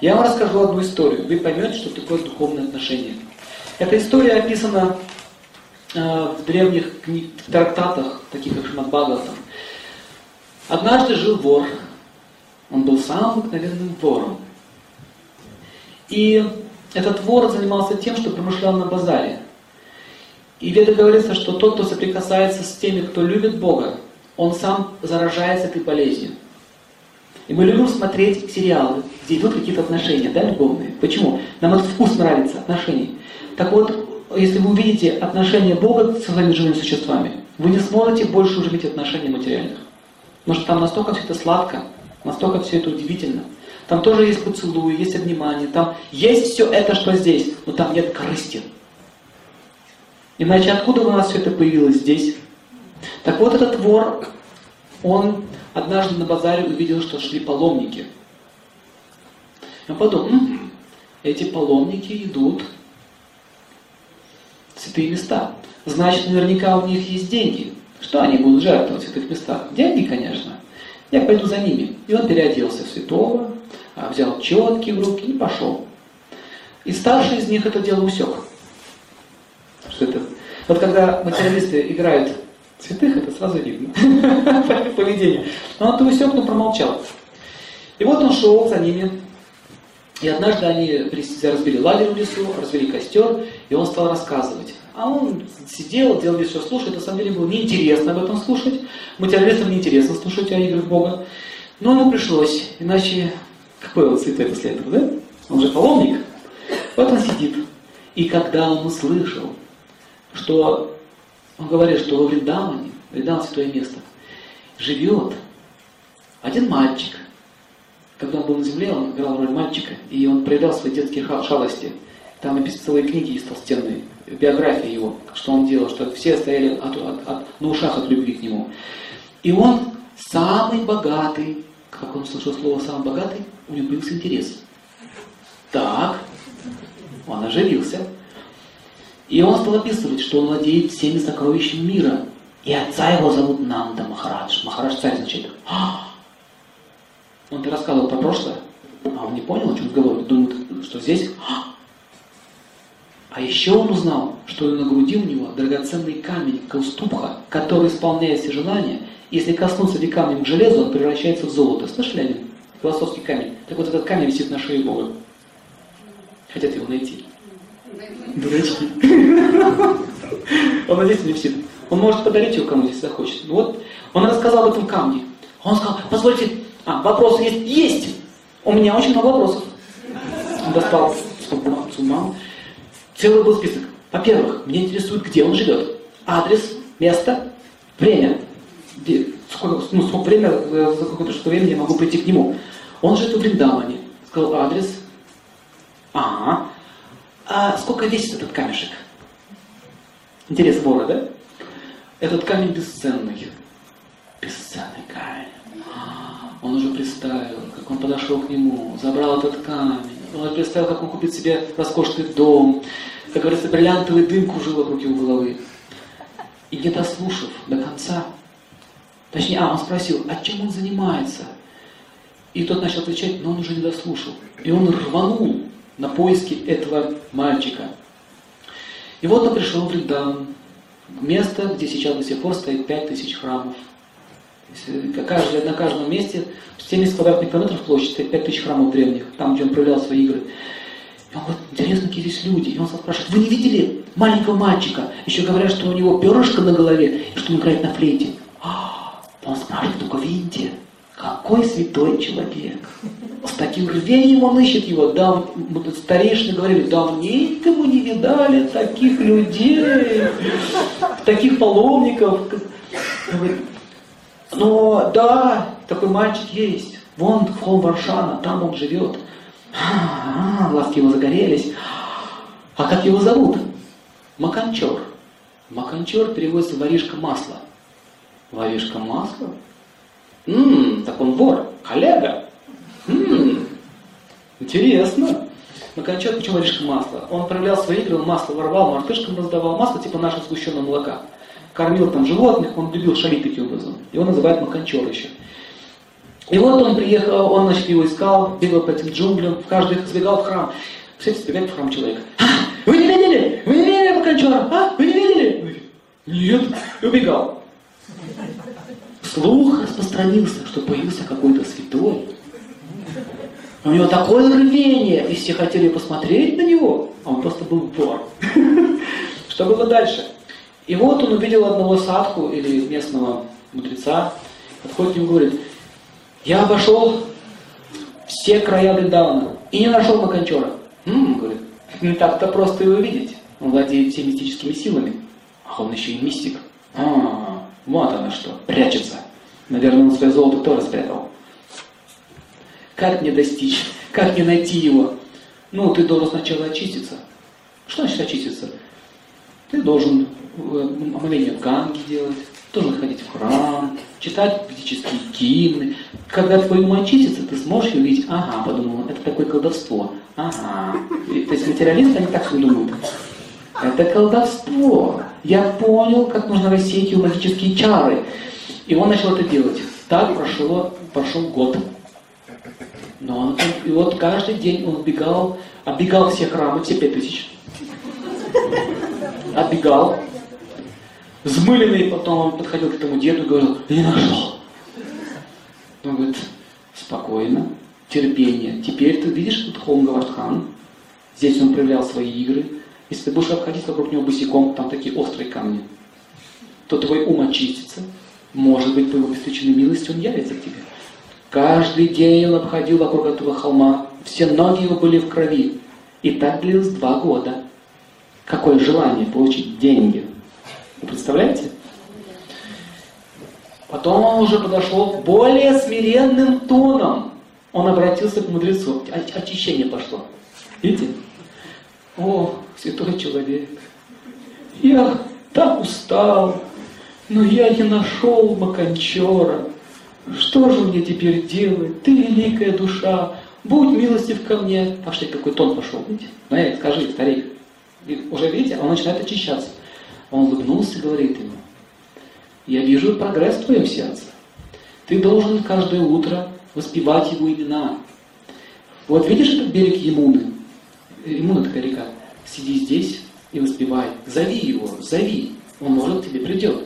Я вам расскажу одну историю. Вы поймете, что такое духовное отношение. Эта история описана э, в древних книг, трактатах, таких как Шмадбагаватам. Однажды жил вор. Он был самым обыкновенным вором. И этот вор занимался тем, что промышлял на базаре. И в Веде говорится, что тот, кто соприкасается с теми, кто любит Бога, он сам заражается этой болезнью. И мы любим смотреть сериалы, где идут какие-то отношения, да, любовные. Почему? Нам этот вкус нравится, отношений. Так вот, если вы увидите отношения Бога с своими живыми существами, вы не сможете больше уже видеть отношения материальных. Потому что там настолько все это сладко, настолько все это удивительно. Там тоже есть поцелуи, есть обнимание, там есть все это, что здесь, но там нет корысти. Иначе откуда у нас все это появилось здесь? Так вот этот вор, он однажды на базаре увидел, что шли паломники. Он подумал, м-м, эти паломники идут в святые места. Значит, наверняка у них есть деньги. Что они будут жертвовать в святых местах? Деньги, конечно. Я пойду за ними. И он переоделся в святого, а, взял четки в руки и пошел. И старший из них это дело усек. Что это? Вот когда материалисты играют святых, это сразу видно по поведению. Но он это усек, но промолчал. И вот он шел за ними. И однажды они разбили лагерь в лесу, развели костер, и он стал рассказывать. А он сидел, делал весь все слушать. На самом деле было неинтересно об этом слушать. Материалистам неинтересно слушать о играх Бога. Но ему пришлось, иначе какой он святой после этого, да? Он же паломник. Вот он сидит. И когда он услышал, что он говорит, что во Вриндаване, Вриндаван святое место, живет один мальчик. Когда он был на земле, он играл роль мальчика, и он проявлял свои детские шалости. Там написаны целые книги есть толстенные, биография его, что он делал, что все стояли от, от, от, на ушах от любви к нему. И он самый богатый, как он слышал слово «самый богатый», у него появился интерес. Так, он оживился. И он стал описывать, что он владеет всеми сокровищами мира. И отца его зовут Нанда Махарадж. Махарадж царь значит. «А!» Он ты рассказывал про прошлое, а он не понял, о чем разговор. Думает, что здесь... «А!» а еще он узнал, что на груди у него драгоценный камень, каустубха, который исполняет все желания. Если коснуться ли камнем к железу, он превращается в золото. Слышали о нем? Философский камень. Так вот этот камень висит на шее Бога. Хотят его найти. Дурачки. Он здесь не висит. Он может подарить его кому, если захочет. Вот. Он рассказал об этом камне. Он сказал, позвольте, а, вопросы есть? Есть! У меня очень много вопросов. Достал бумагу, Целый был список. Во-первых, мне интересует, где он живет. Адрес, место, время. Сколько, ну, сколько время, э, за какое-то что время я могу прийти к нему. Он живет в Вриндаване. Сказал адрес. Ага. А сколько весит этот камешек? Интерес вора, да? Этот камень. Бесценный представил, как он подошел к нему, забрал этот камень. Он представил, как он купит себе роскошный дом. Как говорится, бриллиантовый дым кружил вокруг его головы. И не дослушав до конца, точнее, а, он спросил, а чем он занимается? И тот начал отвечать, но он уже не дослушал. И он рванул на поиски этого мальчика. И вот он пришел в Ридан, место, где сейчас до сих пор стоит пять тысяч храмов. Каждый, на каждом месте 70 квадратных километров площадь, стоит 5 тысяч храмов древних, там, где он проявлял свои игры. И он говорит, интересно, какие здесь люди. И он стал спрашивать, вы не видели маленького мальчика? Еще говорят, что у него перышко на голове, и что он играет на флейте. А, он спрашивает, только видите, какой святой человек. С таким рвением он ищет его. Да, старейшины говорили, давненько мы не видали таких людей, таких паломников. Но да, такой мальчик есть. Вон в холм Варшана, там он живет. А, глазки его загорелись. А как его зовут? Маканчор. Маканчор переводится воришка масла. Воришка масла? Ммм, так он вор, коллега. Ммм, интересно. Маканчор, почему воришка масла? Он проявлял свои игры, он масло воровал, мартышкам раздавал. Масло типа нашего сгущенного молока. Кормил там животных, он любил шалить таким образом. Его называют Маканчор еще. И вот он приехал, он, значит, его искал, бегал по этим джунглям, в каждый сбегал в храм. Представляете, сбегает в храм человек. А, вы не видели? Вы не видели Маканчора? А, вы не видели? Нет. И убегал. Слух распространился, что появился какой-то святой. У него такое рвение, и все хотели посмотреть на него, а он просто был вор. Что было дальше? И вот он увидел одного садку или местного мудреца, подходит и говорит, я обошел все края Вриндавана и не нашел Маканчора. М-м, говорит, не так-то просто его видеть. Он владеет всеми мистическими силами. А он еще и мистик. А, вот она что, прячется. Наверное, он свое золото тоже спрятал. Как мне достичь? Как мне найти его? Ну, ты должен сначала очиститься. Что значит очиститься? Ты должен э, омовение Ганги делать, должен ходить в храм, читать ведические гимны. Когда твой ум очистится, ты сможешь увидеть, ага, подумал, это такое колдовство. Ага. И, то есть материалисты, они так не думают. Это колдовство. Я понял, как нужно рассеять его магические чары. И он начал это делать. Так прошло, прошел год. Но он, и вот каждый день он бегал, оббегал все храмы, все пять тысяч. Оббегал. Взмыленный потом он подходил к этому деду и говорил, не нашел. Он говорит, спокойно, терпение. Теперь ты видишь тут холм Гавардхан. Здесь он проявлял свои игры. Если ты будешь обходить вокруг него босиком, там такие острые камни, то твой ум очистится. Может быть, по его бесстычной милости он явится к тебе. Каждый день он обходил вокруг этого холма. Все ноги его были в крови. И так длилось два года. Какое желание получить деньги. Вы представляете? Потом он уже подошел более смиренным тоном. Он обратился к мудрецу. Очищение пошло. Видите? О, святой человек, я так устал, но я не нашел Маканчора. Что же мне теперь делать? Ты великая душа, будь милостив ко мне. Пошли, какой тон пошел, видите? Ну, скажи, старик. И уже, видите, он начинает очищаться. Он улыбнулся и говорит ему, я вижу прогресс в твоем сердце. Ты должен каждое утро воспевать его имена. Вот видишь этот берег Емуны? Емуна такая река. Сиди здесь и воспевай. Зови его, зови. Он может к тебе придет.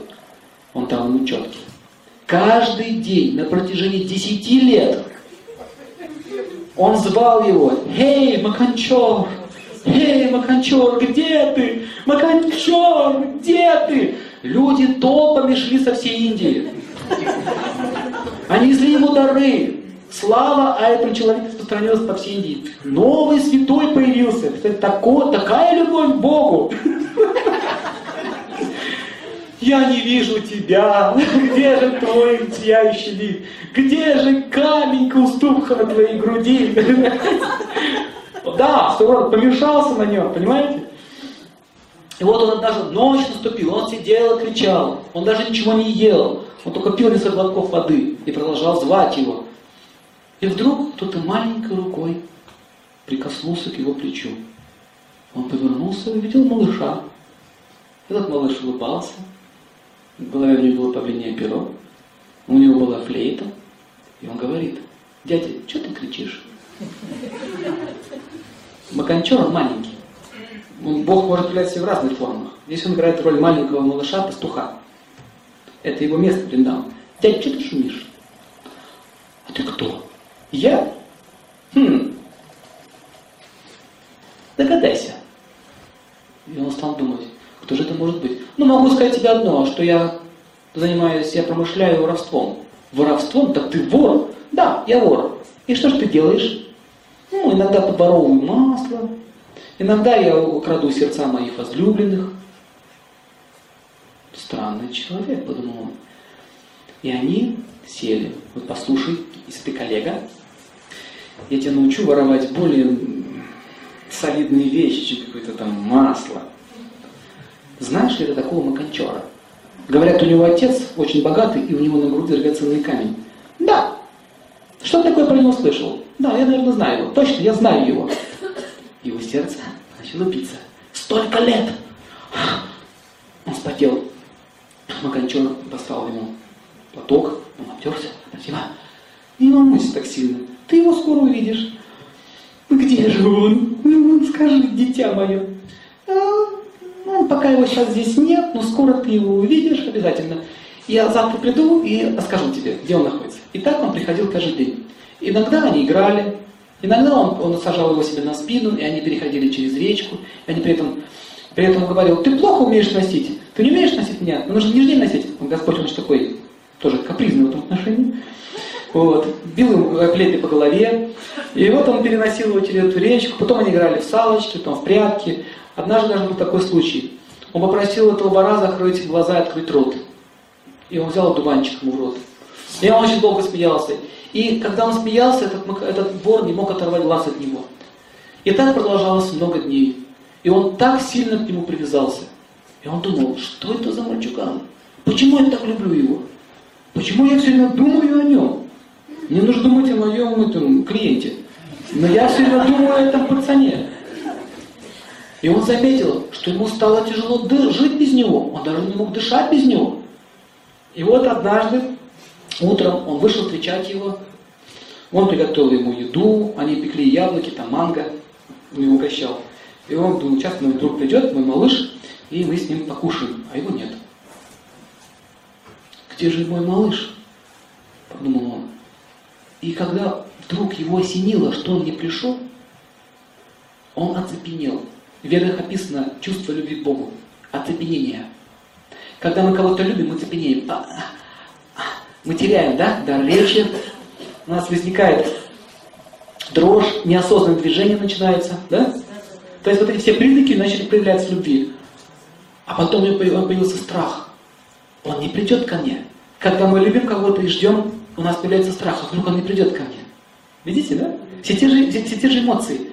Он дал ему четкий. Каждый день на протяжении десяти лет он звал его. «Эй, Маканчор! Эй, Маканчор, где ты? Маканчор, где ты?» Люди толпами шли со всей Индии. Они несли ему дары. Слава о этом человеке распространилась по всей Индии. Новый святой появился. Кстати, такой, такая любовь к Богу. Я не вижу тебя. Где же твой сияющий вид? Где же камень уступка на твоей груди? Да, Сурон помешался на нем, понимаете? И вот он даже ночь наступила, он сидел и кричал, он даже ничего не ел, он только пил несколько глотков воды и продолжал звать его. И вдруг кто-то маленькой рукой прикоснулся к его плечу. Он повернулся и увидел малыша. Этот малыш улыбался, в голове у него было павлинее перо, у него была флейта, и он говорит, дядя, что ты кричишь? Маканчор он маленький. Бог может являться в разных формах. Здесь он играет роль маленького малыша, пастуха. Это его место Бриндам. Дядя, что ты шумишь? А ты кто? Я? Хм. Догадайся. И он стал думать, кто же это может быть? Ну, могу сказать тебе одно, что я занимаюсь, я промышляю воровством. Воровством? Так ты вор? Да, я вор. И что же ты делаешь? Ну, иногда подворовываю масло, иногда я украду сердца моих возлюбленных. Странный человек, подумал он. И они сели. Вот послушай, если ты коллега, я тебя научу воровать более солидные вещи, чем какое-то там масло. Знаешь ли ты такого Маканчора? Говорят, у него отец очень богатый, и у него на груди драгоценный камень. Да. Про него слышал? Да, я, наверное, знаю его. Точно, я знаю его. Его сердце начало биться. Столько лет! Он спотел. Маканчор послал ему платок, он обтерся. Спасибо. Не волнуйся так сильно. Ты его скоро увидишь. Где же он? Ну, скажи, дитя мое. А, ну, пока его сейчас здесь нет, но скоро ты его увидишь обязательно. Я завтра приду и расскажу тебе, где он находится. И так он приходил каждый день. Иногда они играли, иногда он, он сажал его себе на спину, и они переходили через речку, и они при этом, при этом говорил, ты плохо умеешь носить, ты не умеешь носить меня, ну нужно нежнее носить. Он, Господь, он же такой, тоже капризный в этом отношении. Вот. Бил ему плеты по голове, и вот он переносил его через эту речку, потом они играли в салочки, потом в прятки. Однажды даже был такой случай. Он попросил этого бара закрыть глаза и открыть рот. И он взял дуванчик ему в рот. И он очень долго смеялся. И когда он смеялся, этот, этот вор не мог оторвать глаз от него. И так продолжалось много дней. И он так сильно к нему привязался. И он думал, что это за мальчуган? Почему я так люблю его? Почему я все время думаю о нем? Мне нужно думать о моем этом, клиенте. Но я все время думаю о этом пацане. И он заметил, что ему стало тяжело жить без него. Он даже не мог дышать без него. И вот однажды утром он вышел встречать его. Он приготовил ему еду, они пекли яблоки, там манго, он его угощал. И он думал, сейчас мой друг придет, мой малыш, и мы с ним покушаем, а его нет. Где же мой малыш? Подумал он. И когда вдруг его осенило, что он не пришел, он оцепенел. В ведах описано чувство любви к Богу. Оцепенение. Когда мы кого-то любим, мы цепенеем. Мы теряем, да, дар речи. У нас возникает дрожь, неосознанное движение начинается, да? То есть вот эти все признаки начали проявляться любви. А потом у него появился страх. Он не придет ко мне. Когда мы любим кого-то и ждем, у нас появляется страх, а вдруг он не придет ко мне. Видите, да? Все те же, все, все те же эмоции.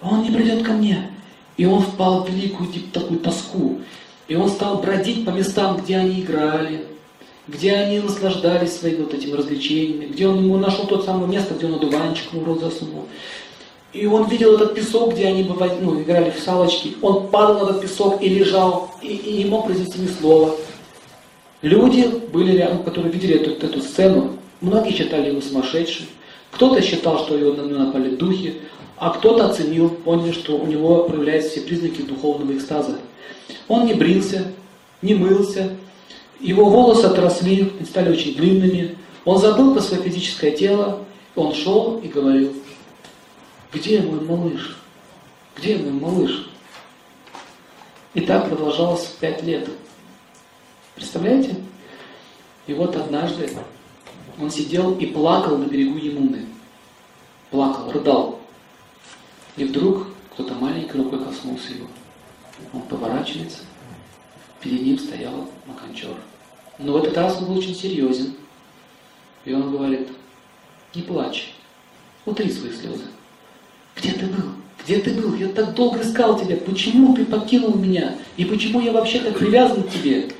Он не придет ко мне. И он впал в великую такую тоску. И он стал бродить по местам, где они играли, где они наслаждались своими вот этими развлечениями, где он ему нашел тот самое место, где он одуванчик в рот засунул. И он видел этот песок, где они ну, играли в салочки. Он падал на этот песок и лежал, и, и не мог произнести ни слова. Люди были рядом, которые видели эту, эту сцену. Многие считали его сумасшедшим. Кто-то считал, что его напали духи, а кто-то оценил, понял, что у него проявляются все признаки духовного экстаза. Он не брился, не мылся, его волосы отросли, стали очень длинными. Он забыл про свое физическое тело, он шел и говорил, где мой малыш? Где мой малыш? И так продолжалось пять лет. Представляете? И вот однажды он сидел и плакал на берегу Емуны. Плакал, рыдал. И вдруг кто-то маленькой рукой коснулся его. Он поворачивается, перед ним стоял Маканчор. Но в этот раз он был очень серьезен. И он говорит, не плачь, утри свои слезы. Где ты был? Где ты был? Я так долго искал тебя. Почему ты покинул меня? И почему я вообще так привязан к тебе?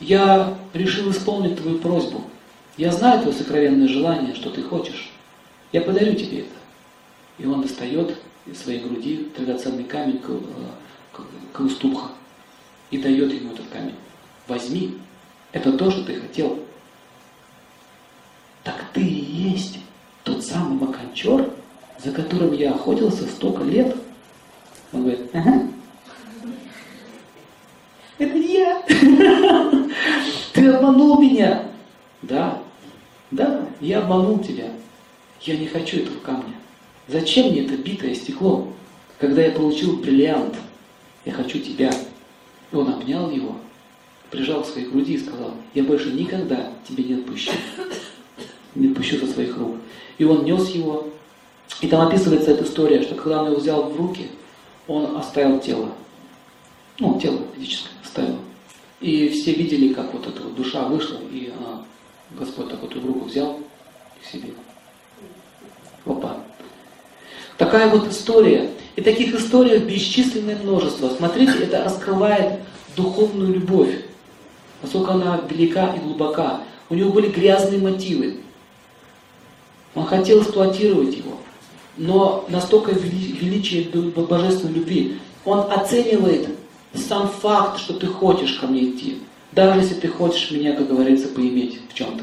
Я решил исполнить твою просьбу. Я знаю твое сокровенное желание, что ты хочешь. Я подарю тебе это. И он достает из своей груди драгоценный камень Каустубха и дает ему этот камень. Возьми, это то, что ты хотел. Так ты и есть тот самый Маканчор, за которым я охотился столько лет. Он говорит, ага, это я. Ты обманул меня. Да, да, я обманул тебя. Я не хочу этого камня. Зачем мне это битое стекло, когда я получил бриллиант? Я хочу тебя. И он обнял его, прижал к своей груди и сказал, я больше никогда тебя не отпущу. Не отпущу со своих рук. И он нес его. И там описывается эта история, что когда он его взял в руки, он оставил тело. Ну, тело физическое оставил. И все видели, как вот эта вот душа вышла, и она, Господь так вот в руку взял к себе. Опа. Такая вот история. И таких историй бесчисленное множество. Смотрите, это раскрывает духовную любовь. Насколько она велика и глубока. У него были грязные мотивы. Он хотел эксплуатировать его. Но настолько величие божественной любви. Он оценивает сам факт, что ты хочешь ко мне идти, даже если ты хочешь меня, как говорится, поиметь в чем-то.